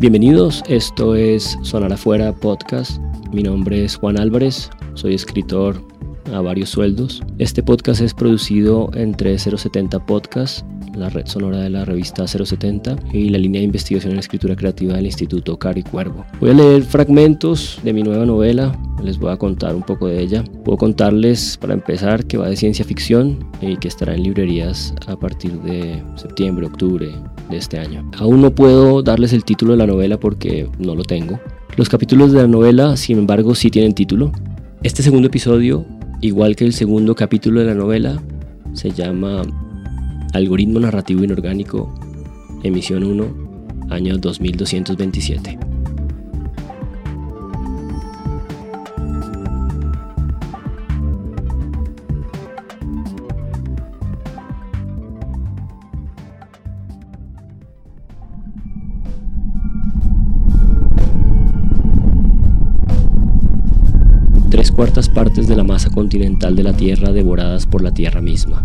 Bienvenidos, esto es Sonar Afuera Podcast. Mi nombre es Juan Álvarez, soy escritor a varios sueldos. Este podcast es producido entre 070 Podcast, la red sonora de la revista 070 y la línea de investigación en escritura creativa del Instituto Cari Cuervo. Voy a leer fragmentos de mi nueva novela, les voy a contar un poco de ella. Puedo contarles para empezar que va de ciencia ficción y que estará en librerías a partir de septiembre, octubre de este año. Aún no puedo darles el título de la novela porque no lo tengo. Los capítulos de la novela, sin embargo, sí tienen título. Este segundo episodio, igual que el segundo capítulo de la novela, se llama Algoritmo Narrativo Inorgánico, emisión 1, año 2227. Cuartas partes de la masa continental de la Tierra devoradas por la Tierra misma,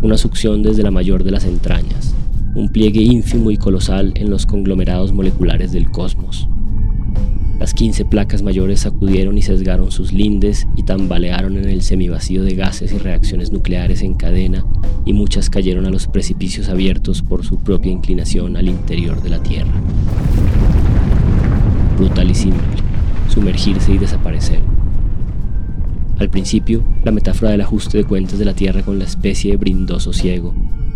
una succión desde la mayor de las entrañas, un pliegue ínfimo y colosal en los conglomerados moleculares del cosmos. Las 15 placas mayores sacudieron y sesgaron sus lindes y tambalearon en el semivacío de gases y reacciones nucleares en cadena y muchas cayeron a los precipicios abiertos por su propia inclinación al interior de la Tierra. Brutal y simple, sumergirse y desaparecer al principio, la metáfora del ajuste de cuentas de la Tierra con la especie brindó sosiego,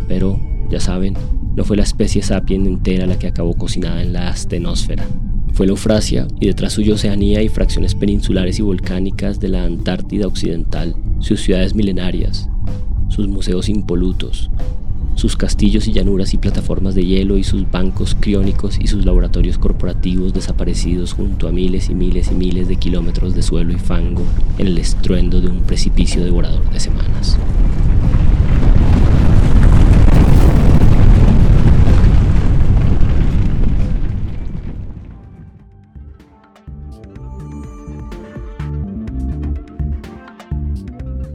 pero, ya saben, no fue la especie sapiens entera la que acabó cocinada en la astenosfera. Fue la Eufrasia y detrás suyo Oceanía y fracciones peninsulares y volcánicas de la Antártida Occidental, sus ciudades milenarias, sus museos impolutos, sus castillos y llanuras y plataformas de hielo y sus bancos criónicos y sus laboratorios corporativos desaparecidos junto a miles y miles y miles de kilómetros de suelo y fango en el estruendo de un precipicio devorador de semanas.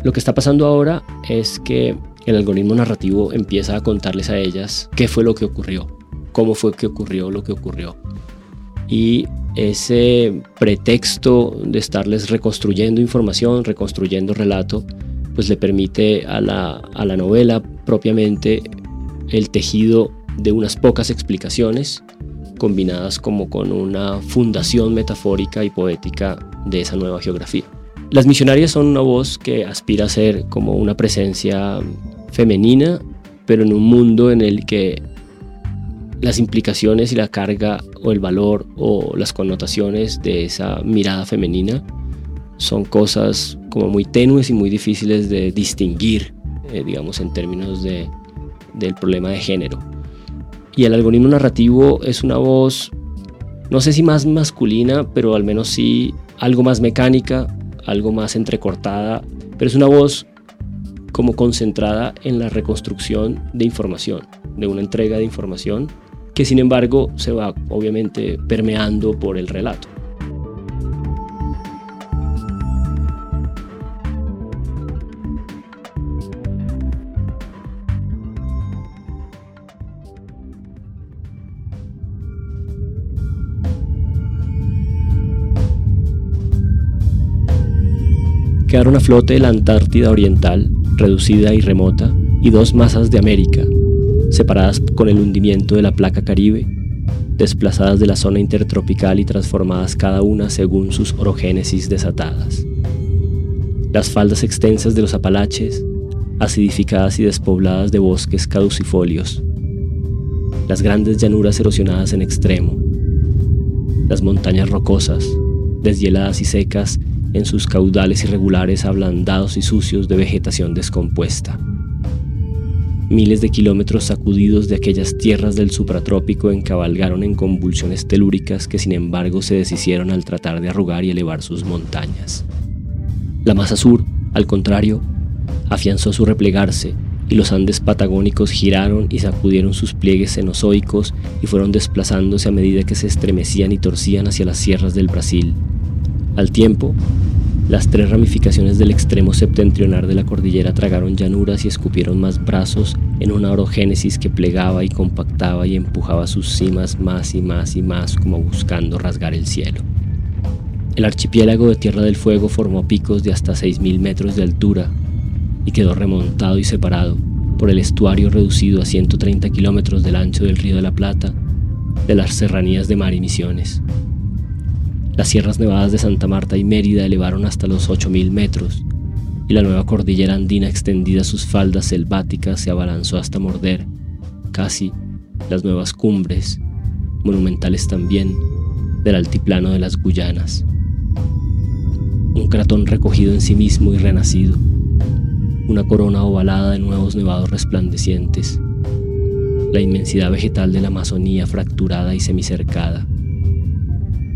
Lo que está pasando ahora es que el algoritmo narrativo empieza a contarles a ellas qué fue lo que ocurrió, cómo fue que ocurrió lo que ocurrió. Y ese pretexto de estarles reconstruyendo información, reconstruyendo relato, pues le permite a la, a la novela propiamente el tejido de unas pocas explicaciones combinadas como con una fundación metafórica y poética de esa nueva geografía. Las misionarias son una voz que aspira a ser como una presencia femenina, pero en un mundo en el que las implicaciones y la carga o el valor o las connotaciones de esa mirada femenina son cosas como muy tenues y muy difíciles de distinguir, eh, digamos, en términos de, del problema de género. Y el algoritmo narrativo es una voz, no sé si más masculina, pero al menos sí algo más mecánica, algo más entrecortada, pero es una voz como concentrada en la reconstrucción de información, de una entrega de información que sin embargo se va obviamente permeando por el relato. Quedaron a flote la Antártida Oriental, reducida y remota, y dos masas de América, separadas con el hundimiento de la placa caribe, desplazadas de la zona intertropical y transformadas cada una según sus orogénesis desatadas. Las faldas extensas de los Apalaches, acidificadas y despobladas de bosques caducifolios, las grandes llanuras erosionadas en extremo, las montañas rocosas, deshieladas y secas en sus caudales irregulares ablandados y sucios de vegetación descompuesta. Miles de kilómetros sacudidos de aquellas tierras del supratrópico encabalgaron en convulsiones telúricas que sin embargo se deshicieron al tratar de arrugar y elevar sus montañas. La masa sur, al contrario, afianzó su replegarse y los Andes patagónicos giraron y sacudieron sus pliegues cenozoicos y fueron desplazándose a medida que se estremecían y torcían hacia las sierras del Brasil. Al tiempo, Las tres ramificaciones del extremo septentrional de la cordillera tragaron llanuras y escupieron más brazos en una orogénesis que plegaba y compactaba y empujaba sus cimas más y más y más como buscando rasgar el cielo. El archipiélago de Tierra del Fuego formó picos de hasta 6.000 metros de altura y quedó remontado y separado por el estuario reducido a 130 kilómetros del ancho del Río de la Plata de las serranías de Mar y Misiones. Las sierras nevadas de Santa Marta y Mérida elevaron hasta los 8.000 metros y la nueva cordillera andina extendida sus faldas selváticas se abalanzó hasta morder, casi, las nuevas cumbres, monumentales también, del altiplano de las Guyanas. Un cratón recogido en sí mismo y renacido, una corona ovalada de nuevos nevados resplandecientes, la inmensidad vegetal de la Amazonía fracturada y semicercada,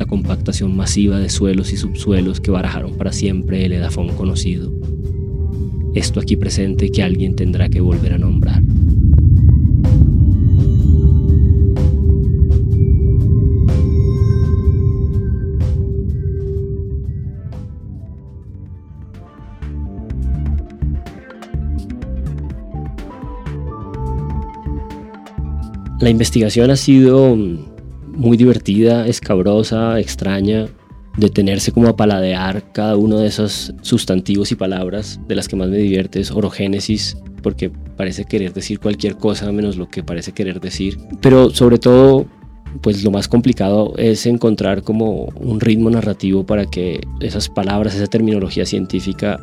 compactación masiva de suelos y subsuelos que barajaron para siempre el edafón conocido. Esto aquí presente que alguien tendrá que volver a nombrar. La investigación ha sido muy divertida, escabrosa, extraña, detenerse como a paladear cada uno de esos sustantivos y palabras. De las que más me divierte es orogénesis, porque parece querer decir cualquier cosa menos lo que parece querer decir. Pero sobre todo, pues lo más complicado es encontrar como un ritmo narrativo para que esas palabras, esa terminología científica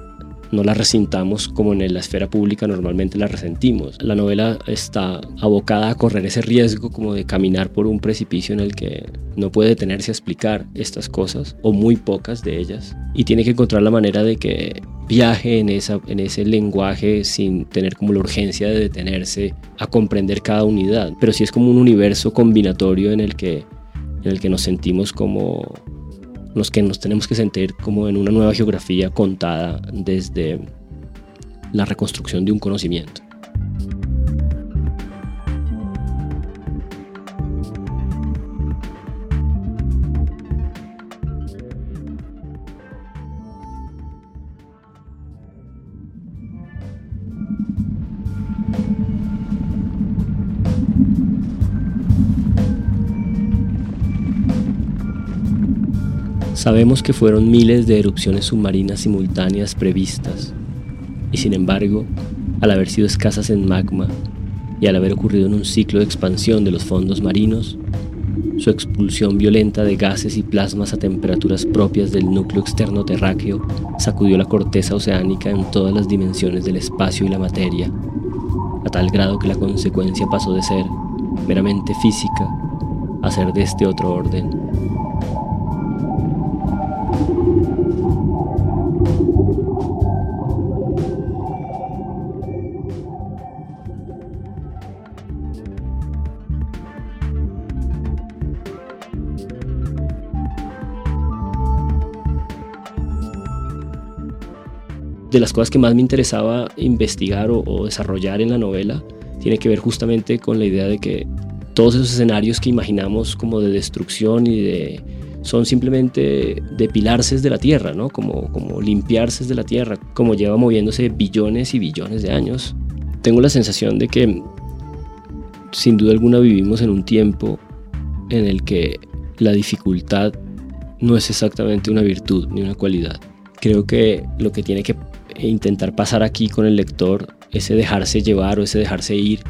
no la resintamos como en la esfera pública normalmente la resentimos. La novela está abocada a correr ese riesgo como de caminar por un precipicio en el que no puede detenerse a explicar estas cosas, o muy pocas de ellas, y tiene que encontrar la manera de que viaje en, ese lenguaje sin tener como la urgencia de detenerse a comprender cada unidad, pero sí es como un universo combinatorio en el que, en el que nos sentimos como los que nos tenemos que sentir como en una nueva geografía contada desde la reconstrucción de un conocimiento. Sabemos que fueron miles de erupciones submarinas simultáneas previstas, y sin embargo, al haber sido escasas en magma y al haber ocurrido en un ciclo de expansión de los fondos marinos, su expulsión violenta de gases y plasmas a temperaturas propias del núcleo externo terráqueo sacudió la corteza oceánica en todas las dimensiones del espacio y la materia, a tal grado que la consecuencia pasó de ser meramente física a ser de este otro orden. De las cosas que más me interesaba investigar o, desarrollar en la novela tiene que ver justamente con la idea de que todos esos escenarios que imaginamos como de destrucción y de son simplemente depilarse de la tierra, ¿no? Como, como limpiarse de la tierra, como lleva moviéndose billones y billones de años. Tengo la sensación de que sin duda alguna vivimos en un tiempo en el que la dificultad no es exactamente una virtud ni una cualidad. Creo que lo que tiene que e intentar pasar aquí con el lector ese dejarse llevar o ese dejarse ir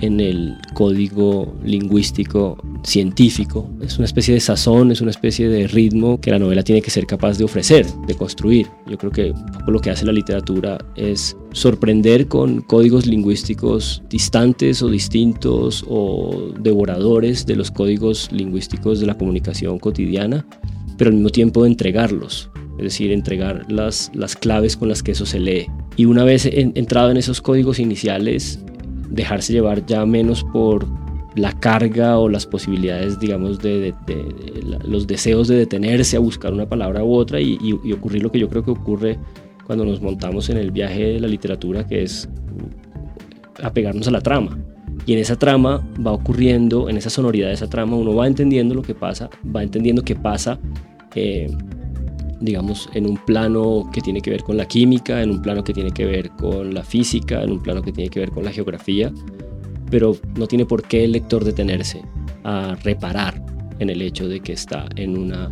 en el código lingüístico científico. Es una especie de sazón, es una especie de ritmo que la novela tiene que ser capaz de ofrecer, de construir. Yo creo que poco lo que hace la literatura es sorprender con códigos lingüísticos distantes o distintos o devoradores de los códigos lingüísticos de la comunicación cotidiana, pero al mismo tiempo entregarlos es decir, entregar las, las claves con las que eso se lee. Y una vez entrado en esos códigos iniciales, dejarse llevar ya menos por la carga o las posibilidades, digamos, de, los deseos de detenerse a buscar una palabra u otra y, ocurrir lo que yo creo que ocurre cuando nos montamos en el viaje de la literatura, que es apegarnos a la trama. Y en esa trama va ocurriendo, en esa sonoridad de esa trama, uno va entendiendo lo que pasa, va entendiendo qué pasa. Eh, digamos, en un plano que tiene que ver con la química, en un plano que tiene que ver con la física, en un plano que tiene que ver con la geografía, pero no tiene por qué el lector detenerse a reparar en el hecho de que está en una,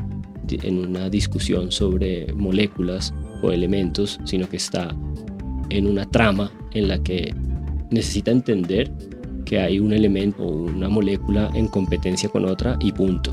en una discusión sobre moléculas o elementos, sino que está en una trama en la que necesita entender que hay un elemento o una molécula en competencia con otra y punto.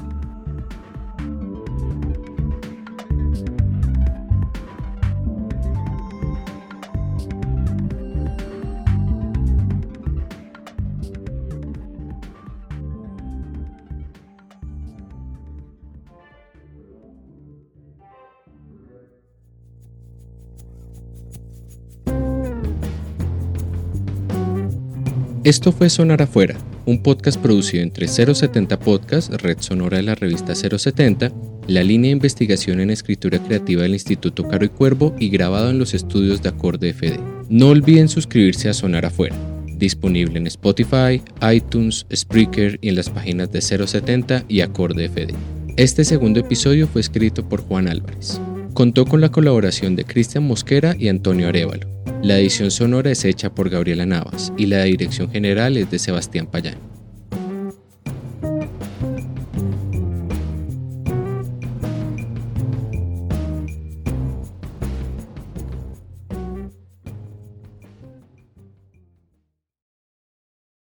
Esto fue Sonar Afuera, un podcast producido entre 070 Podcast, red sonora de la revista 070, la línea de investigación en escritura creativa del Instituto Caro y Cuervo y grabado en los estudios de Acorde FD. No olviden suscribirse a Sonar Afuera, disponible en Spotify, iTunes, Spreaker y en las páginas de 070 y Acorde FD. Este segundo episodio fue escrito por Juan Álvarez. Contó con la colaboración de Cristian Mosquera y Antonio Arevalo. La edición sonora es hecha por Gabriela Navas y la dirección general es de Sebastián Payán.